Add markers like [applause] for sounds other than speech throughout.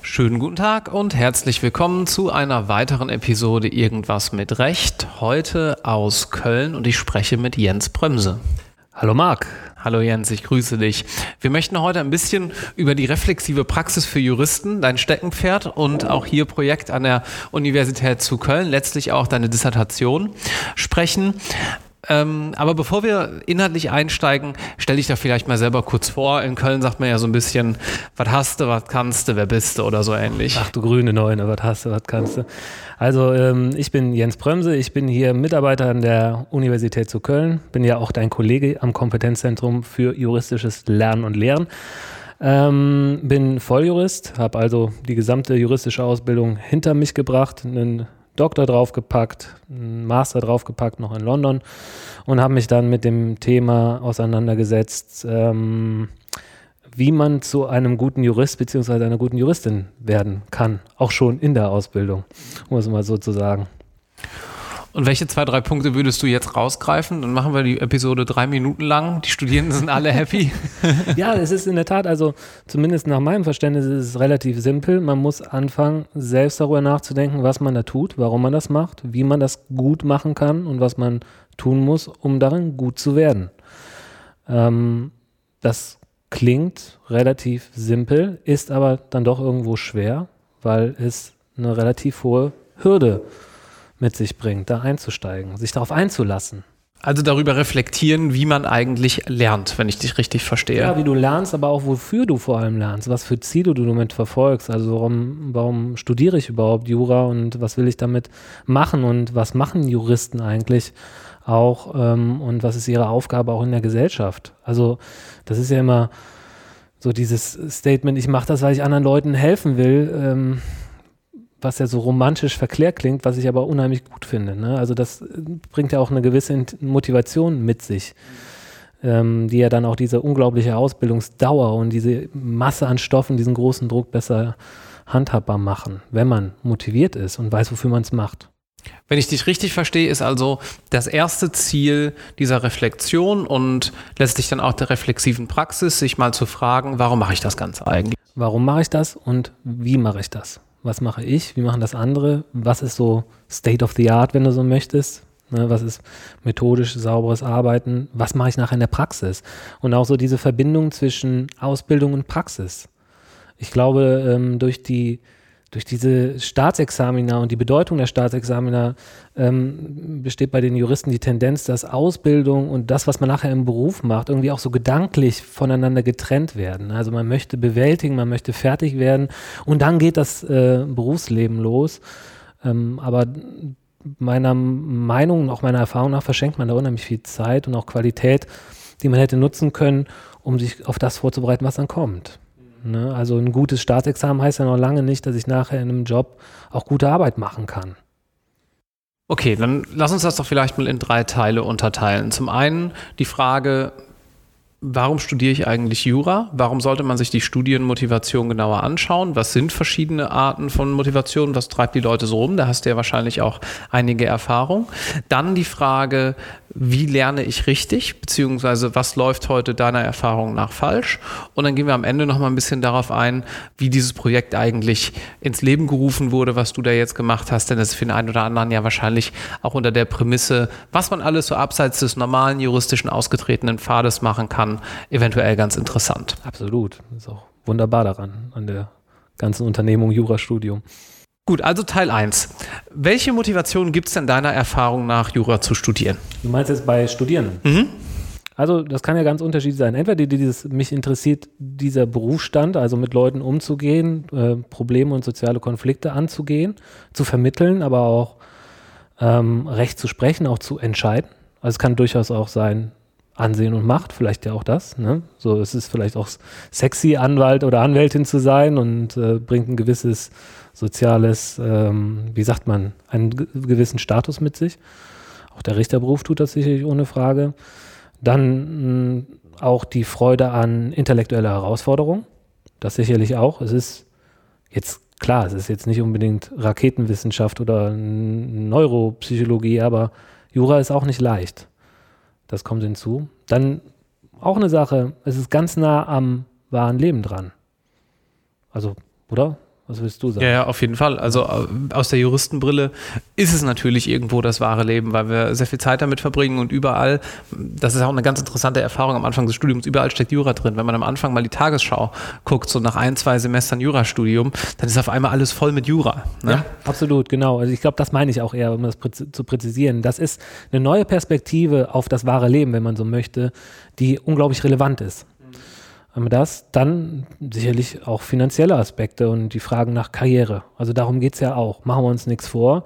Schönen guten Tag und herzlich willkommen zu einer weiteren Episode Irgendwas mit Recht. Heute aus Köln und ich spreche mit Jens Bremse. Hallo Marc. Hallo Jens, ich grüße dich. Wir möchten heute ein bisschen über die reflexive Praxis für Juristen, dein Steckenpferd und auch hier Projekt an der Universität zu Köln, letztlich auch deine Dissertation sprechen. Ähm, aber bevor wir inhaltlich einsteigen, stell dich da vielleicht mal selber kurz vor. In Köln sagt man ja so ein bisschen, was hast du, was kannst du, wer bist du oder so ähnlich. Ach du grüne Neune, was hast du, was kannst du. Also ähm, ich bin Jens Bremse, ich bin hier Mitarbeiter an der Universität zu Köln, bin ja auch dein Kollege am Kompetenzzentrum für juristisches Lernen und Lehren. Ähm, bin Volljurist, habe also die gesamte juristische Ausbildung hinter mich gebracht, einen Doktor draufgepackt, einen Master draufgepackt, noch in London und habe mich dann mit dem Thema auseinandergesetzt, ähm, wie man zu einem guten Jurist bzw. einer guten Juristin werden kann, auch schon in der Ausbildung, um es mal so zu sagen. Und welche zwei, drei Punkte würdest du jetzt rausgreifen? Dann machen wir die Episode drei Minuten lang. Die Studierenden sind alle happy. [laughs] ja, es ist in der Tat, also zumindest nach meinem Verständnis ist es relativ simpel. Man muss anfangen, selbst darüber nachzudenken, was man da tut, warum man das macht, wie man das gut machen kann und was man tun muss, um darin gut zu werden. Ähm, das klingt relativ simpel, ist aber dann doch irgendwo schwer, weil es eine relativ hohe Hürde ist mit sich bringt, da einzusteigen, sich darauf einzulassen. Also darüber reflektieren, wie man eigentlich lernt, wenn ich dich richtig verstehe. Ja, wie du lernst, aber auch wofür du vor allem lernst, was für Ziele du damit verfolgst. Also warum, warum studiere ich überhaupt Jura und was will ich damit machen und was machen Juristen eigentlich auch ähm, und was ist ihre Aufgabe auch in der Gesellschaft. Also das ist ja immer so dieses Statement, ich mache das, weil ich anderen Leuten helfen will. Ähm, was ja so romantisch verklärt klingt, was ich aber unheimlich gut finde. Ne? Also das äh, bringt ja auch eine gewisse Motivation mit sich, ähm, die ja dann auch diese unglaubliche Ausbildungsdauer und diese Masse an Stoffen, diesen großen Druck besser handhabbar machen, wenn man motiviert ist und weiß, wofür man es macht. Wenn ich dich richtig verstehe, ist also das erste Ziel dieser Reflexion und letztlich dann auch der reflexiven Praxis, sich mal zu fragen, warum mache ich das Ganze eigentlich? Warum mache ich das und wie mache ich das? Was mache ich, wie machen das andere, was ist so State of the Art, wenn du so möchtest, ne, was ist methodisch sauberes Arbeiten, was mache ich nachher in der Praxis und auch so diese Verbindung zwischen Ausbildung und Praxis. Ich glaube, ähm, durch die durch diese Staatsexamina und die Bedeutung der Staatsexamina ähm, besteht bei den Juristen die Tendenz, dass Ausbildung und das, was man nachher im Beruf macht, irgendwie auch so gedanklich voneinander getrennt werden. Also man möchte bewältigen, man möchte fertig werden und dann geht das äh, Berufsleben los. Ähm, aber meiner Meinung und auch meiner Erfahrung nach verschenkt man da unheimlich viel Zeit und auch Qualität, die man hätte nutzen können, um sich auf das vorzubereiten, was dann kommt. Ne? Also ein gutes Staatsexamen heißt ja noch lange nicht, dass ich nachher in einem Job auch gute Arbeit machen kann. Okay, dann lass uns das doch vielleicht mal in drei Teile unterteilen. Zum einen die Frage, Warum studiere ich eigentlich Jura? Warum sollte man sich die Studienmotivation genauer anschauen? Was sind verschiedene Arten von Motivation? Was treibt die Leute so rum? Da hast du ja wahrscheinlich auch einige Erfahrung. Dann die Frage, wie lerne ich richtig? Beziehungsweise was läuft heute deiner Erfahrung nach falsch? Und dann gehen wir am Ende noch mal ein bisschen darauf ein, wie dieses Projekt eigentlich ins Leben gerufen wurde, was du da jetzt gemacht hast. Denn das ist für den einen oder anderen ja wahrscheinlich auch unter der Prämisse, was man alles so abseits des normalen juristischen ausgetretenen Pfades machen kann eventuell ganz interessant. Absolut. Ist auch wunderbar daran, an der ganzen Unternehmung Jurastudium. Gut, also Teil 1. Welche Motivation gibt es denn deiner Erfahrung nach, Jura zu studieren? Du meinst jetzt bei Studierenden? Mhm. Also das kann ja ganz unterschiedlich sein. Entweder dieses, mich interessiert dieser Berufsstand, also mit Leuten umzugehen, äh, Probleme und soziale Konflikte anzugehen, zu vermitteln, aber auch ähm, Recht zu sprechen, auch zu entscheiden. Also es kann durchaus auch sein, Ansehen und Macht, vielleicht ja auch das. Ne? So, es ist vielleicht auch sexy, Anwalt oder Anwältin zu sein und äh, bringt ein gewisses soziales, ähm, wie sagt man, einen gewissen Status mit sich. Auch der Richterberuf tut das sicherlich ohne Frage. Dann mh, auch die Freude an intellektueller Herausforderung. Das sicherlich auch. Es ist jetzt klar, es ist jetzt nicht unbedingt Raketenwissenschaft oder Neuropsychologie, aber Jura ist auch nicht leicht. Das kommt hinzu. Dann auch eine Sache. Es ist ganz nah am wahren Leben dran. Also, oder? Was willst du sagen? Ja, ja, auf jeden Fall. Also äh, aus der Juristenbrille ist es natürlich irgendwo das wahre Leben, weil wir sehr viel Zeit damit verbringen und überall, das ist auch eine ganz interessante Erfahrung am Anfang des Studiums, überall steckt Jura drin. Wenn man am Anfang mal die Tagesschau guckt, so nach ein, zwei Semestern Jurastudium, dann ist auf einmal alles voll mit Jura. Ne? Ja, absolut, genau. Also ich glaube, das meine ich auch eher, um das zu präzisieren. Das ist eine neue Perspektive auf das wahre Leben, wenn man so möchte, die unglaublich relevant ist wir das. Dann sicherlich auch finanzielle Aspekte und die Fragen nach Karriere. Also darum geht es ja auch. Machen wir uns nichts vor.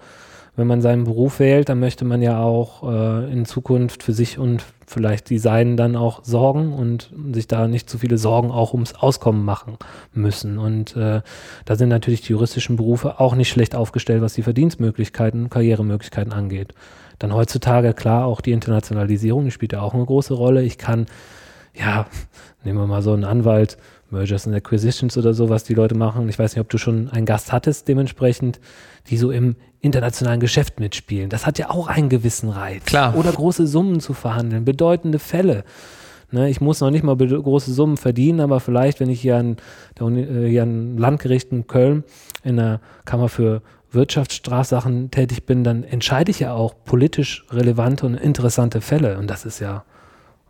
Wenn man seinen Beruf wählt, dann möchte man ja auch äh, in Zukunft für sich und vielleicht die Seinen dann auch sorgen und sich da nicht zu viele Sorgen auch ums Auskommen machen müssen. Und äh, da sind natürlich die juristischen Berufe auch nicht schlecht aufgestellt, was die Verdienstmöglichkeiten, Karrieremöglichkeiten angeht. Dann heutzutage klar auch die Internationalisierung, die spielt ja auch eine große Rolle. Ich kann ja, nehmen wir mal so einen Anwalt, Mergers and Acquisitions oder so, was die Leute machen. Ich weiß nicht, ob du schon einen Gast hattest, dementsprechend, die so im internationalen Geschäft mitspielen. Das hat ja auch einen gewissen Reiz. Klar. Oder große Summen zu verhandeln, bedeutende Fälle. Ne, ich muss noch nicht mal große Summen verdienen, aber vielleicht, wenn ich hier an, äh, hier an Landgericht in Köln in der Kammer für Wirtschaftsstrafsachen tätig bin, dann entscheide ich ja auch politisch relevante und interessante Fälle. Und das ist ja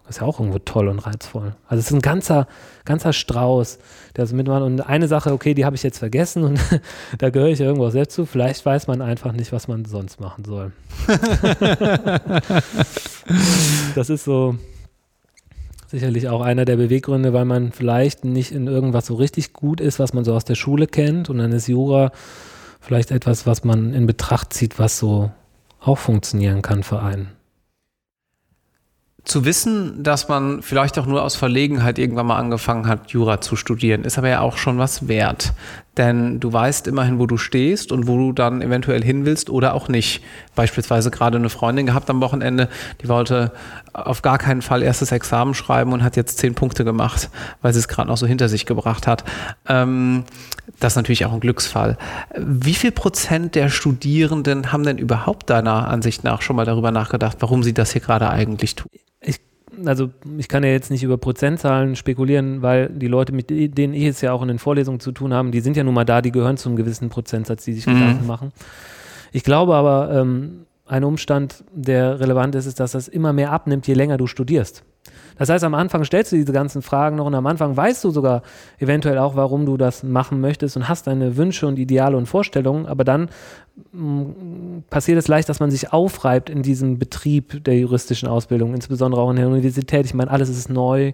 das ist ja auch irgendwo toll und reizvoll. Also es ist ein ganzer, ganzer Strauß, der so mitmacht. Und eine Sache, okay, die habe ich jetzt vergessen und [laughs] da gehöre ich irgendwo selbst zu. Vielleicht weiß man einfach nicht, was man sonst machen soll. [laughs] das ist so sicherlich auch einer der Beweggründe, weil man vielleicht nicht in irgendwas so richtig gut ist, was man so aus der Schule kennt. Und dann ist Jura vielleicht etwas, was man in Betracht zieht, was so auch funktionieren kann für einen zu wissen, dass man vielleicht auch nur aus Verlegenheit irgendwann mal angefangen hat, Jura zu studieren, ist aber ja auch schon was wert. Denn du weißt immerhin, wo du stehst und wo du dann eventuell hin willst oder auch nicht. Beispielsweise gerade eine Freundin gehabt am Wochenende, die wollte auf gar keinen Fall erstes Examen schreiben und hat jetzt zehn Punkte gemacht, weil sie es gerade noch so hinter sich gebracht hat. Ähm, das ist natürlich auch ein Glücksfall. Wie viel Prozent der Studierenden haben denn überhaupt deiner Ansicht nach schon mal darüber nachgedacht, warum sie das hier gerade eigentlich tun? Also ich kann ja jetzt nicht über Prozentzahlen spekulieren, weil die Leute, mit denen ich jetzt ja auch in den Vorlesungen zu tun haben, die sind ja nun mal da, die gehören zu einem gewissen Prozentsatz, die sich mhm. Gedanken machen. Ich glaube aber, ähm, ein Umstand, der relevant ist, ist, dass das immer mehr abnimmt, je länger du studierst. Das heißt, am Anfang stellst du diese ganzen Fragen noch und am Anfang weißt du sogar eventuell auch, warum du das machen möchtest und hast deine Wünsche und Ideale und Vorstellungen, aber dann mm, passiert es leicht, dass man sich aufreibt in diesem Betrieb der juristischen Ausbildung, insbesondere auch in der Universität. Ich meine, alles ist neu,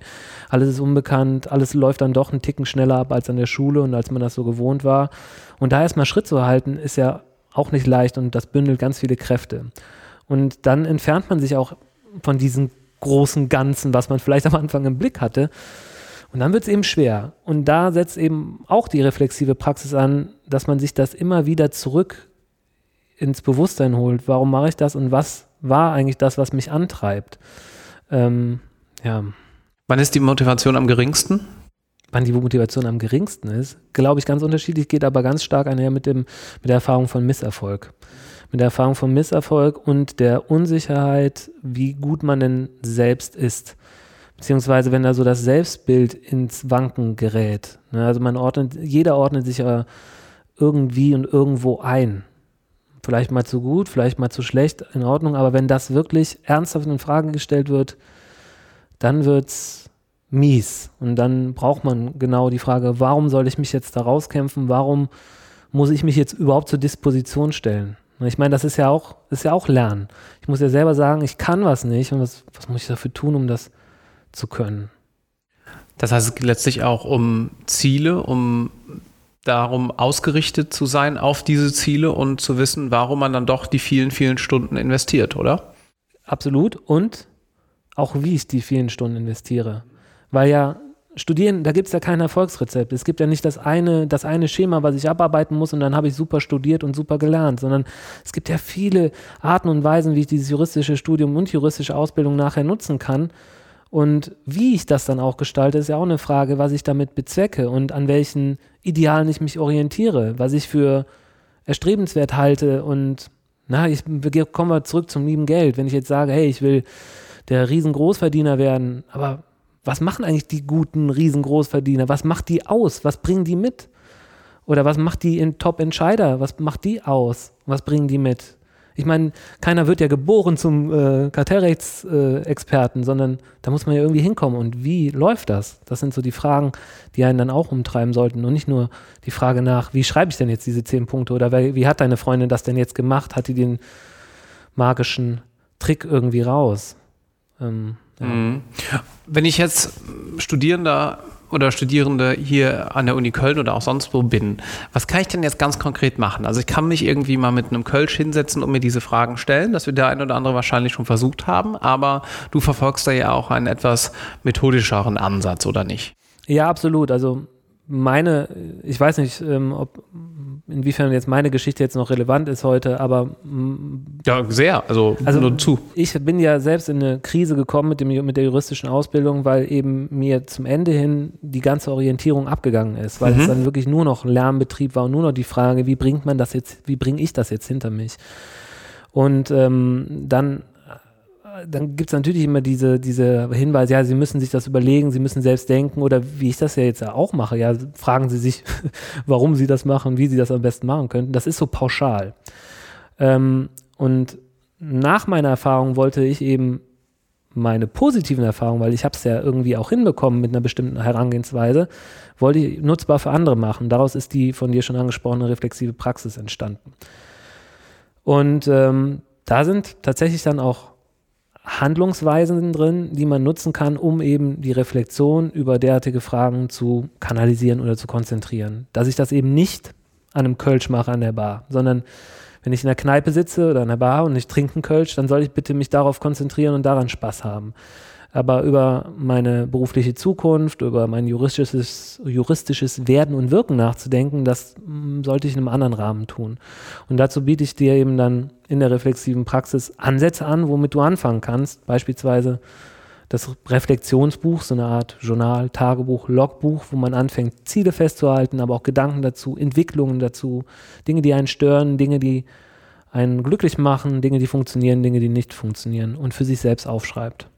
alles ist unbekannt, alles läuft dann doch einen Ticken schneller ab als an der Schule und als man das so gewohnt war. Und da erstmal Schritt zu halten, ist ja auch nicht leicht und das bündelt ganz viele Kräfte. Und dann entfernt man sich auch von diesen großen Ganzen, was man vielleicht am Anfang im Blick hatte. Und dann wird es eben schwer. Und da setzt eben auch die reflexive Praxis an, dass man sich das immer wieder zurück ins Bewusstsein holt. Warum mache ich das und was war eigentlich das, was mich antreibt? Ähm, ja. Wann ist die Motivation am geringsten? Wann die Motivation am geringsten ist, glaube ich, ganz unterschiedlich, geht aber ganz stark einher mit, dem, mit der Erfahrung von Misserfolg mit der Erfahrung von Misserfolg und der Unsicherheit, wie gut man denn selbst ist. Beziehungsweise wenn da so das Selbstbild ins Wanken gerät. Ne? Also man ordnet, jeder ordnet sich ja irgendwie und irgendwo ein. Vielleicht mal zu gut, vielleicht mal zu schlecht, in Ordnung, aber wenn das wirklich ernsthaft in Frage gestellt wird, dann wird es mies. Und dann braucht man genau die Frage, warum soll ich mich jetzt da rauskämpfen? Warum muss ich mich jetzt überhaupt zur Disposition stellen? Ich meine, das ist ja auch, ist ja auch Lernen. Ich muss ja selber sagen, ich kann was nicht und was, was muss ich dafür tun, um das zu können? Das heißt, es geht letztlich auch um Ziele, um darum ausgerichtet zu sein auf diese Ziele und zu wissen, warum man dann doch die vielen, vielen Stunden investiert, oder? Absolut. Und auch wie ich die vielen Stunden investiere. Weil ja Studieren, da gibt es ja kein Erfolgsrezept. Es gibt ja nicht das eine, das eine Schema, was ich abarbeiten muss und dann habe ich super studiert und super gelernt, sondern es gibt ja viele Arten und Weisen, wie ich dieses juristische Studium und juristische Ausbildung nachher nutzen kann. Und wie ich das dann auch gestalte, ist ja auch eine Frage, was ich damit bezwecke und an welchen Idealen ich mich orientiere, was ich für erstrebenswert halte. Und na, ich kommen wir zurück zum lieben Geld. Wenn ich jetzt sage, hey, ich will der Riesengroßverdiener werden, aber Was machen eigentlich die guten Riesengroßverdiener? Was macht die aus? Was bringen die mit? Oder was macht die in Top-Entscheider? Was macht die aus? Was bringen die mit? Ich meine, keiner wird ja geboren zum äh, Kartellrechtsexperten, äh, sondern da muss man ja irgendwie hinkommen. Und wie läuft das? Das sind so die Fragen, die einen dann auch umtreiben sollten. Und nicht nur die Frage nach, wie schreibe ich denn jetzt diese zehn Punkte? Oder wie hat deine Freundin das denn jetzt gemacht? Hat die den magischen Trick irgendwie raus? Ähm, ja. Mhm. Wenn ich jetzt Studierender oder Studierende hier an der Uni Köln oder auch sonst wo bin, was kann ich denn jetzt ganz konkret machen? Also ich kann mich irgendwie mal mit einem Kölsch hinsetzen und mir diese Fragen stellen, dass wir der eine oder andere wahrscheinlich schon versucht haben, aber du verfolgst da ja auch einen etwas methodischeren Ansatz, oder nicht? Ja, absolut. Also meine, ich weiß nicht, ähm, ob inwiefern jetzt meine Geschichte jetzt noch relevant ist heute, aber ja, sehr, also, also nur zu. Ich bin ja selbst in eine Krise gekommen mit, dem, mit der juristischen Ausbildung, weil eben mir zum Ende hin die ganze Orientierung abgegangen ist, weil mhm. es dann wirklich nur noch Lärmbetrieb war und nur noch die Frage, wie bringt man das jetzt, wie bringe ich das jetzt hinter mich? Und ähm, dann dann gibt es natürlich immer diese, diese Hinweise, ja, Sie müssen sich das überlegen, Sie müssen selbst denken oder wie ich das ja jetzt auch mache, ja, fragen Sie sich, [laughs] warum Sie das machen, wie Sie das am besten machen könnten. Das ist so pauschal. Ähm, und nach meiner Erfahrung wollte ich eben meine positiven Erfahrungen, weil ich habe es ja irgendwie auch hinbekommen mit einer bestimmten Herangehensweise, wollte ich nutzbar für andere machen. Daraus ist die von dir schon angesprochene reflexive Praxis entstanden. Und ähm, da sind tatsächlich dann auch Handlungsweisen drin, die man nutzen kann, um eben die Reflexion über derartige Fragen zu kanalisieren oder zu konzentrieren. Dass ich das eben nicht an einem Kölsch mache an der Bar, sondern wenn ich in der Kneipe sitze oder an der Bar und ich trinke einen Kölsch, dann soll ich bitte mich darauf konzentrieren und daran Spaß haben aber über meine berufliche Zukunft, über mein juristisches, juristisches Werden und Wirken nachzudenken, das mm, sollte ich in einem anderen Rahmen tun. Und dazu biete ich dir eben dann in der reflexiven Praxis Ansätze an, womit du anfangen kannst. Beispielsweise das Reflexionsbuch, so eine Art Journal, Tagebuch, Logbuch, wo man anfängt, Ziele festzuhalten, aber auch Gedanken dazu, Entwicklungen dazu, Dinge, die einen stören, Dinge, die einen glücklich machen, Dinge, die funktionieren, Dinge, die nicht funktionieren und für sich selbst aufschreibt.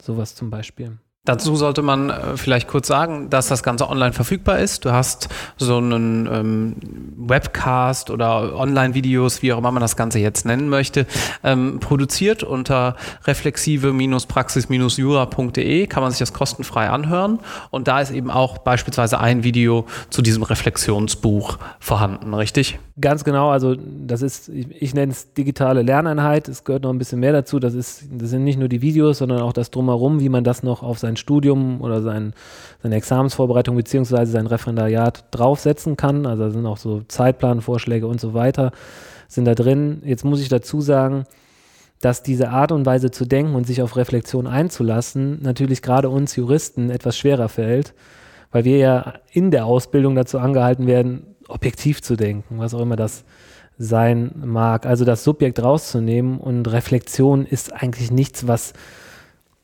Sowas zum Beispiel. Dazu sollte man äh, vielleicht kurz sagen, dass das Ganze online verfügbar ist. Du hast so einen ähm, Webcast oder Online-Videos, wie auch immer man das Ganze jetzt nennen möchte, ähm, produziert unter reflexive-praxis-jura.de kann man sich das kostenfrei anhören. Und da ist eben auch beispielsweise ein Video zu diesem Reflexionsbuch vorhanden, richtig? Ganz genau, also das ist, ich, ich nenne es digitale Lerneinheit. Es gehört noch ein bisschen mehr dazu. Das, ist, das sind nicht nur die Videos, sondern auch das drumherum, wie man das noch auf sein Studium oder sein, seine Examensvorbereitung beziehungsweise sein Referendariat draufsetzen kann. Also da sind auch so Zeitplanvorschläge und so weiter sind da drin. Jetzt muss ich dazu sagen, dass diese Art und Weise zu denken und sich auf Reflexion einzulassen natürlich gerade uns Juristen etwas schwerer fällt, weil wir ja in der Ausbildung dazu angehalten werden, objektiv zu denken, was auch immer das sein mag. Also das Subjekt rauszunehmen und Reflexion ist eigentlich nichts, was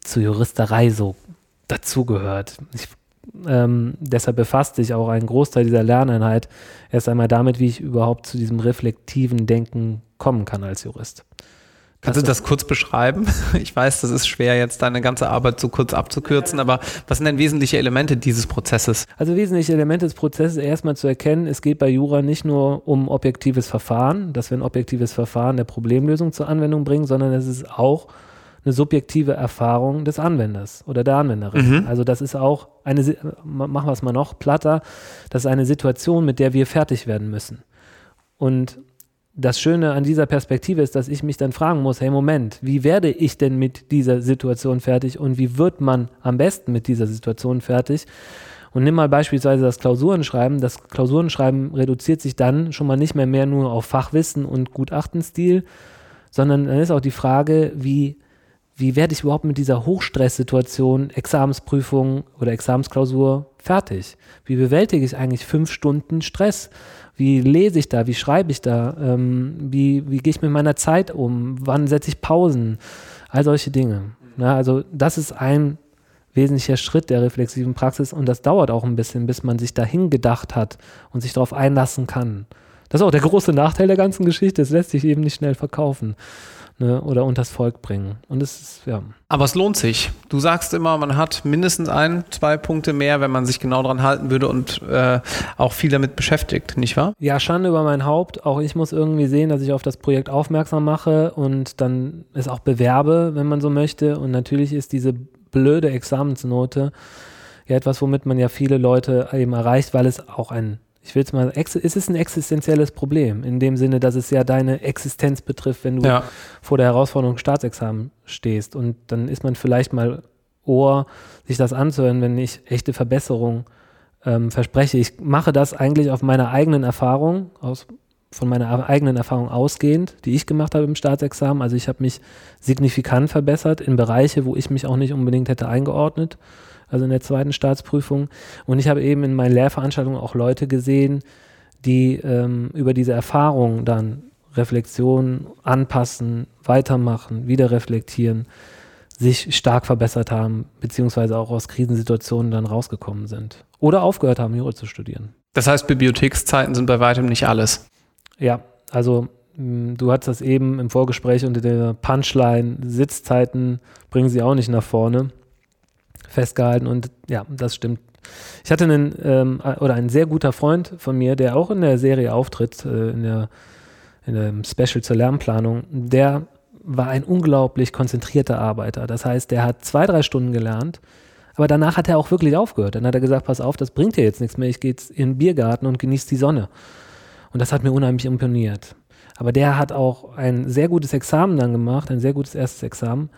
zur Juristerei so dazugehört. Ähm, deshalb befasst sich auch ein Großteil dieser Lerneinheit erst einmal damit, wie ich überhaupt zu diesem reflektiven Denken kommen kann als Jurist. Kannst du das kurz beschreiben? [laughs] Ich weiß, das ist schwer, jetzt deine ganze Arbeit so kurz abzukürzen, aber was sind denn wesentliche Elemente dieses Prozesses? Also wesentliche Elemente des Prozesses erstmal zu erkennen, es geht bei Jura nicht nur um objektives Verfahren, dass wir ein objektives Verfahren der Problemlösung zur Anwendung bringen, sondern es ist auch eine subjektive Erfahrung des Anwenders oder der Anwenderin. Mhm. Also das ist auch eine, machen wir es mal noch platter, das ist eine Situation, mit der wir fertig werden müssen. Und das Schöne an dieser Perspektive ist, dass ich mich dann fragen muss, hey Moment, wie werde ich denn mit dieser Situation fertig und wie wird man am besten mit dieser Situation fertig? Und nimm mal beispielsweise das Klausurenschreiben. Das Klausurenschreiben reduziert sich dann schon mal nicht mehr, mehr nur auf Fachwissen und Gutachtenstil, sondern dann ist auch die Frage, wie, wie werde ich überhaupt mit dieser Hochstresssituation, Examensprüfung oder Examensklausur fertig? Wie bewältige ich eigentlich fünf Stunden Stress? Wie lese ich da? Wie schreibe ich da? Ähm, wie wie gehe ich mit meiner Zeit um? Wann setze ich Pausen? All solche Dinge. Ja, also das ist ein wesentlicher Schritt der reflexiven Praxis und das dauert auch ein bisschen, bis man sich dahin gedacht hat und sich darauf einlassen kann. Das ist auch der große Nachteil der ganzen Geschichte. Es lässt sich eben nicht schnell verkaufen. Ne, oder unters Volk bringen. Und es ist, ja. Aber es lohnt sich. Du sagst immer, man hat mindestens ein, zwei Punkte mehr, wenn man sich genau dran halten würde und äh, auch viel damit beschäftigt, nicht wahr? Ja, Schande über mein Haupt. Auch ich muss irgendwie sehen, dass ich auf das Projekt aufmerksam mache und dann es auch bewerbe, wenn man so möchte. Und natürlich ist diese blöde Examensnote ja etwas, womit man ja viele Leute eben erreicht, weil es auch ein ich will es mal, es ist ein existenzielles Problem, in dem Sinne, dass es ja deine Existenz betrifft, wenn du ja. vor der Herausforderung Staatsexamen stehst. Und dann ist man vielleicht mal Ohr, sich das anzuhören, wenn ich echte Verbesserung ähm, verspreche. Ich mache das eigentlich auf meiner eigenen Erfahrung, aus, von meiner eigenen Erfahrung ausgehend, die ich gemacht habe im Staatsexamen. Also ich habe mich signifikant verbessert in Bereiche, wo ich mich auch nicht unbedingt hätte eingeordnet also in der zweiten Staatsprüfung. Und ich habe eben in meinen Lehrveranstaltungen auch Leute gesehen, die ähm, über diese Erfahrung dann Reflexion anpassen, weitermachen, wieder reflektieren, sich stark verbessert haben, beziehungsweise auch aus Krisensituationen dann rausgekommen sind. Oder aufgehört haben, Jura zu studieren. Das heißt, Bibliothekszeiten sind bei weitem nicht alles. Ja, also du hattest das eben im Vorgespräch unter der Punchline, Sitzzeiten bringen sie auch nicht nach vorne festgehalten und ja, das stimmt. Ich hatte einen ähm, oder ein sehr guter Freund von mir, der auch in der Serie auftritt, äh, in der in dem Special zur Lernplanung, der war ein unglaublich konzentrierter Arbeiter. Das heißt, der hat zwei, drei Stunden gelernt, aber danach hat er auch wirklich aufgehört. Dann hat er gesagt, pass auf, das bringt dir jetzt nichts mehr, ich gehe jetzt in den Biergarten und genieße die Sonne. Und das hat mir unheimlich imponiert. Aber der hat auch ein sehr gutes Examen dann gemacht, ein sehr gutes erstes Examen,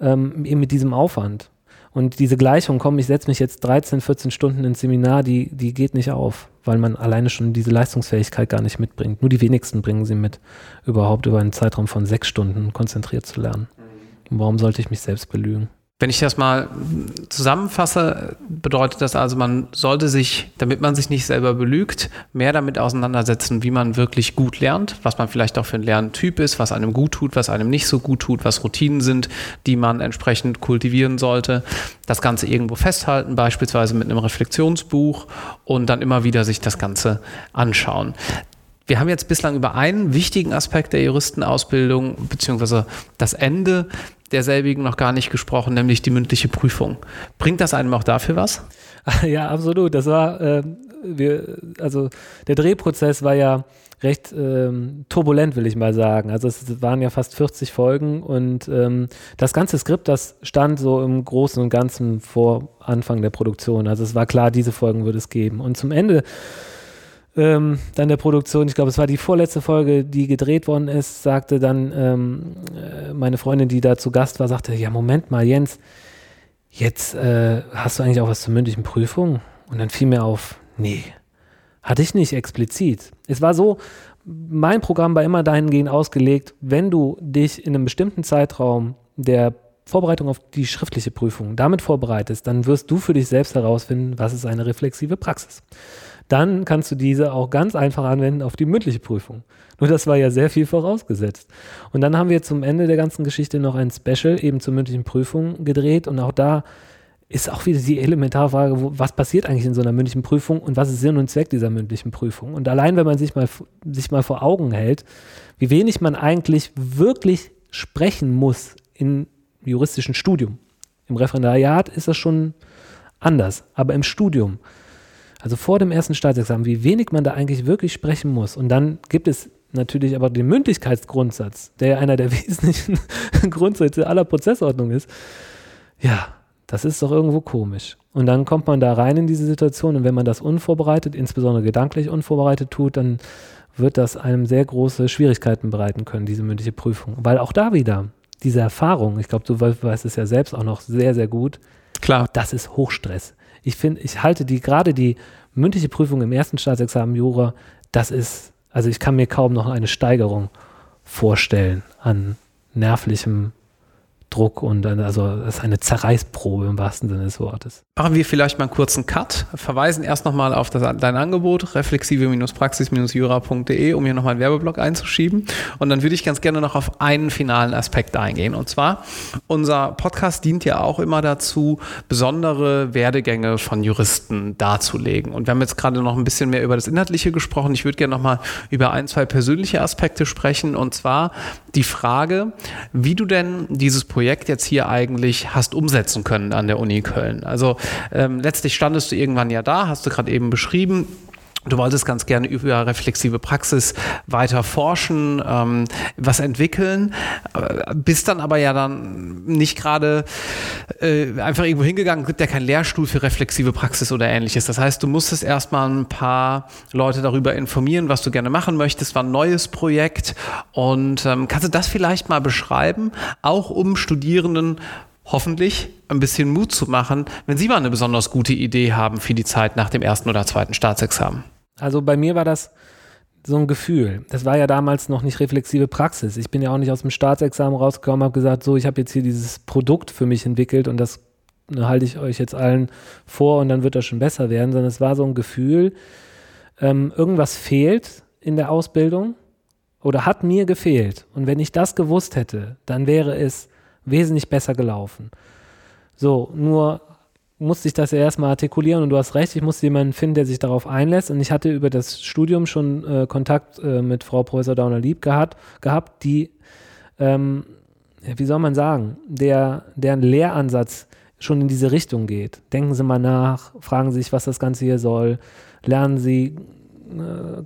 ähm, eben mit diesem Aufwand. Und diese Gleichung, komm, ich setze mich jetzt 13, 14 Stunden ins Seminar, die, die geht nicht auf, weil man alleine schon diese Leistungsfähigkeit gar nicht mitbringt. Nur die wenigsten bringen sie mit, überhaupt über einen Zeitraum von sechs Stunden konzentriert zu lernen. Und warum sollte ich mich selbst belügen? Wenn ich das mal zusammenfasse, bedeutet das also, man sollte sich, damit man sich nicht selber belügt, mehr damit auseinandersetzen, wie man wirklich gut lernt, was man vielleicht auch für ein Lerntyp ist, was einem gut tut, was einem nicht so gut tut, was Routinen sind, die man entsprechend kultivieren sollte. Das Ganze irgendwo festhalten, beispielsweise mit einem Reflexionsbuch und dann immer wieder sich das Ganze anschauen. Wir haben jetzt bislang über einen wichtigen Aspekt der Juristenausbildung beziehungsweise das Ende derselbigen noch gar nicht gesprochen, nämlich die mündliche Prüfung. Bringt das einem auch dafür was? [laughs] Ja, absolut. Das war, äh, wir, also der Drehprozess war ja recht ähm, turbulent, will ich mal sagen. Also es waren ja fast 40 Folgen und ähm, das ganze Skript, das stand so im Großen und Ganzen vor Anfang der Produktion. Also es war klar, diese Folgen würde es geben. Und zum Ende ähm, dann der Produktion, ich glaube, es war die vorletzte Folge, die gedreht worden ist, sagte dann ähm, äh, meine Freundin, die da zu Gast war, sagte, ja, Moment mal, Jens, jetzt äh, hast du eigentlich auch was zur mündlichen Prüfung? Und dann fiel mir auf, nee, hatte ich nicht explizit. Es war so, mein Programm war immer dahingehend ausgelegt, wenn du dich in einem bestimmten Zeitraum der Vorbereitung auf die schriftliche Prüfung damit vorbereitest, dann wirst du für dich selbst herausfinden, was ist eine reflexive Praxis dann kannst du diese auch ganz einfach anwenden auf die mündliche Prüfung. Nur das war ja sehr viel vorausgesetzt. Und dann haben wir zum Ende der ganzen Geschichte noch ein Special eben zur mündlichen Prüfung gedreht und auch da ist auch wieder die elementare Frage, wo, was passiert eigentlich in so einer mündlichen Prüfung und was ist Sinn und Zweck dieser mündlichen Prüfung? Und allein, wenn man sich mal, sich mal vor Augen hält, wie wenig man eigentlich wirklich sprechen muss im juristischen Studium. Im Referendariat ist das schon anders, aber im Studium also vor dem ersten Staatsexamen, wie wenig man da eigentlich wirklich sprechen muss. Und dann gibt es natürlich aber den Mündlichkeitsgrundsatz, der einer der [laughs] wesentlichen Grundsätze aller Prozessordnung ist. Ja, das ist doch irgendwo komisch. Und dann kommt man da rein in diese Situation und wenn man das unvorbereitet, insbesondere gedanklich unvorbereitet tut, dann wird das einem sehr große Schwierigkeiten bereiten können, diese mündliche Prüfung. Weil auch da wieder diese Erfahrung, ich glaube, du weißt es ja selbst auch noch sehr, sehr gut, Klar. das ist Hochstress ich finde, ich halte die, gerade die mündliche Prüfung im ersten Staatsexamen Jura, das ist, also ich kann mir kaum noch eine Steigerung vorstellen an nervlichem Druck und dann, also das ist eine Zerreißprobe im wahrsten Sinne des Wortes. machen wir vielleicht mal einen kurzen Cut, verweisen erst nochmal auf das, dein Angebot, reflexive-praxis-jura.de, um hier nochmal einen Werbeblock einzuschieben. Und dann würde ich ganz gerne noch auf einen finalen Aspekt eingehen. Und zwar, unser Podcast dient ja auch immer dazu, besondere Werdegänge von Juristen darzulegen. Und wir haben jetzt gerade noch ein bisschen mehr über das Inhaltliche gesprochen. Ich würde gerne nochmal über ein, zwei persönliche Aspekte sprechen. Und zwar die Frage, wie du denn dieses jetzt hier eigentlich hast umsetzen können an der Uni Köln. Also ähm, letztlich standest du irgendwann ja da, hast du gerade eben beschrieben. Du wolltest ganz gerne über reflexive Praxis weiter forschen, ähm, was entwickeln, äh, bist dann aber ja dann nicht gerade äh, einfach irgendwo hingegangen, gibt ja keinen Lehrstuhl für reflexive Praxis oder ähnliches. Das heißt, du musstest erstmal ein paar Leute darüber informieren, was du gerne machen möchtest, war ein neues Projekt und ähm, kannst du das vielleicht mal beschreiben, auch um Studierenden hoffentlich ein bisschen Mut zu machen, wenn Sie mal eine besonders gute Idee haben für die Zeit nach dem ersten oder zweiten Staatsexamen. Also bei mir war das so ein Gefühl. Das war ja damals noch nicht reflexive Praxis. Ich bin ja auch nicht aus dem Staatsexamen rausgekommen, habe gesagt, so, ich habe jetzt hier dieses Produkt für mich entwickelt und das halte ich euch jetzt allen vor und dann wird das schon besser werden, sondern es war so ein Gefühl, ähm, irgendwas fehlt in der Ausbildung oder hat mir gefehlt. Und wenn ich das gewusst hätte, dann wäre es wesentlich besser gelaufen. So, nur musste ich das ja erstmal artikulieren und du hast recht, ich musste jemanden finden, der sich darauf einlässt und ich hatte über das Studium schon äh, Kontakt äh, mit Frau Professor Dauner-Lieb gehabt, gehabt, die, ähm, wie soll man sagen, der, deren Lehransatz schon in diese Richtung geht. Denken Sie mal nach, fragen Sie sich, was das Ganze hier soll, lernen Sie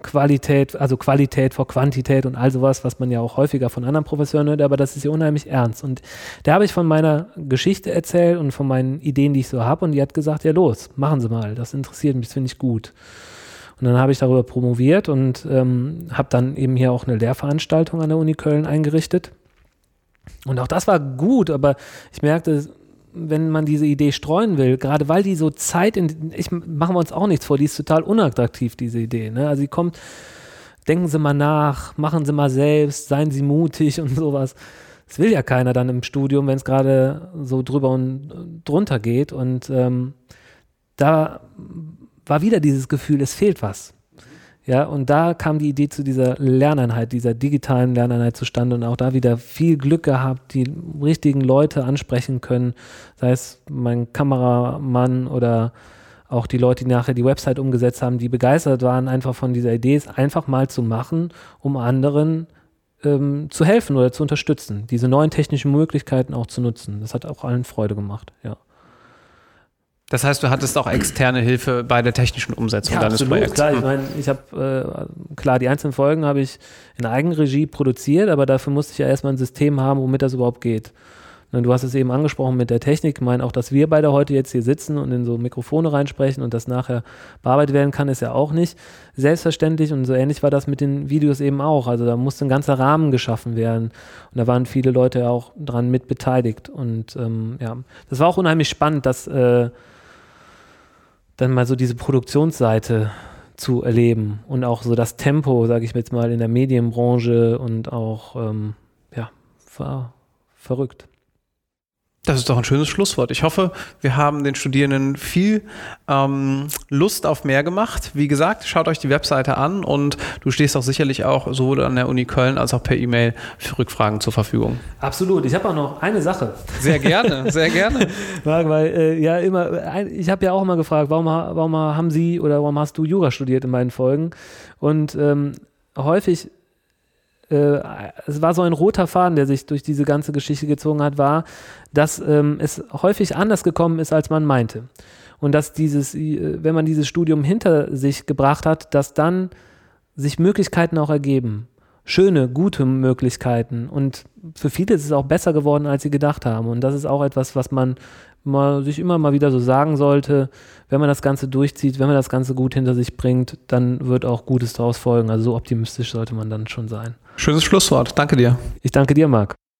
Qualität, also Qualität vor Quantität und all sowas, was man ja auch häufiger von anderen Professoren hört, aber das ist ja unheimlich ernst. Und da habe ich von meiner Geschichte erzählt und von meinen Ideen, die ich so habe und die hat gesagt, ja los, machen Sie mal, das interessiert mich, das finde ich gut. Und dann habe ich darüber promoviert und ähm, habe dann eben hier auch eine Lehrveranstaltung an der Uni Köln eingerichtet. Und auch das war gut, aber ich merkte, wenn man diese Idee streuen will, gerade weil die so Zeit in, ich machen wir uns auch nichts vor, die ist total unattraktiv, diese Idee. Ne? Also sie kommt, denken Sie mal nach, machen Sie mal selbst, seien Sie mutig und sowas. Das will ja keiner dann im Studium, wenn es gerade so drüber und drunter geht. Und ähm, da war wieder dieses Gefühl, es fehlt was. Ja, und da kam die Idee zu dieser Lerneinheit, dieser digitalen Lerneinheit zustande und auch da wieder viel Glück gehabt, die richtigen Leute ansprechen können, sei es mein Kameramann oder auch die Leute, die nachher die Website umgesetzt haben, die begeistert waren einfach von dieser Idee, es einfach mal zu machen, um anderen ähm, zu helfen oder zu unterstützen, diese neuen technischen Möglichkeiten auch zu nutzen. Das hat auch allen Freude gemacht, ja. Das heißt, du hattest auch externe Hilfe bei der technischen Umsetzung ja, deines absolut, Projekts. Klar, ich hm. meine, ich habe äh, klar die einzelnen Folgen habe ich in Eigenregie produziert, aber dafür musste ich ja erstmal ein System haben, womit das überhaupt geht. Und du hast es eben angesprochen mit der Technik. Ich meine, auch, dass wir beide heute jetzt hier sitzen und in so Mikrofone reinsprechen und das nachher bearbeitet werden kann, ist ja auch nicht selbstverständlich. Und so ähnlich war das mit den Videos eben auch. Also da musste ein ganzer Rahmen geschaffen werden. Und da waren viele Leute auch dran mit beteiligt. Und ähm, ja, das war auch unheimlich spannend, dass äh, dann mal so diese Produktionsseite zu erleben und auch so das Tempo, sage ich jetzt mal, in der Medienbranche und auch, ähm, ja, war verrückt. Das ist doch ein schönes Schlusswort. Ich hoffe, wir haben den Studierenden viel ähm, Lust auf mehr gemacht. Wie gesagt, schaut euch die Webseite an und du stehst auch sicherlich auch sowohl an der Uni Köln als auch per E-Mail für Rückfragen zur Verfügung. Absolut. Ich habe auch noch eine Sache. Sehr gerne, sehr gerne. [laughs] Weil, äh, ja, immer, ich habe ja auch immer gefragt, warum, warum haben Sie oder warum hast du Jura studiert in meinen Folgen? Und ähm, häufig äh, es war so ein roter Faden, der sich durch diese ganze Geschichte gezogen hat, war, dass ähm, es häufig anders gekommen ist, als man meinte. Und dass dieses, äh, wenn man dieses Studium hinter sich gebracht hat, dass dann sich Möglichkeiten auch ergeben. Schöne, gute Möglichkeiten. Und für viele ist es auch besser geworden, als sie gedacht haben. Und das ist auch etwas, was man mal, sich immer mal wieder so sagen sollte, wenn man das Ganze durchzieht, wenn man das Ganze gut hinter sich bringt, dann wird auch Gutes daraus folgen. Also so optimistisch sollte man dann schon sein. Schönes Schlusswort. Danke dir. Ich danke dir, Marc.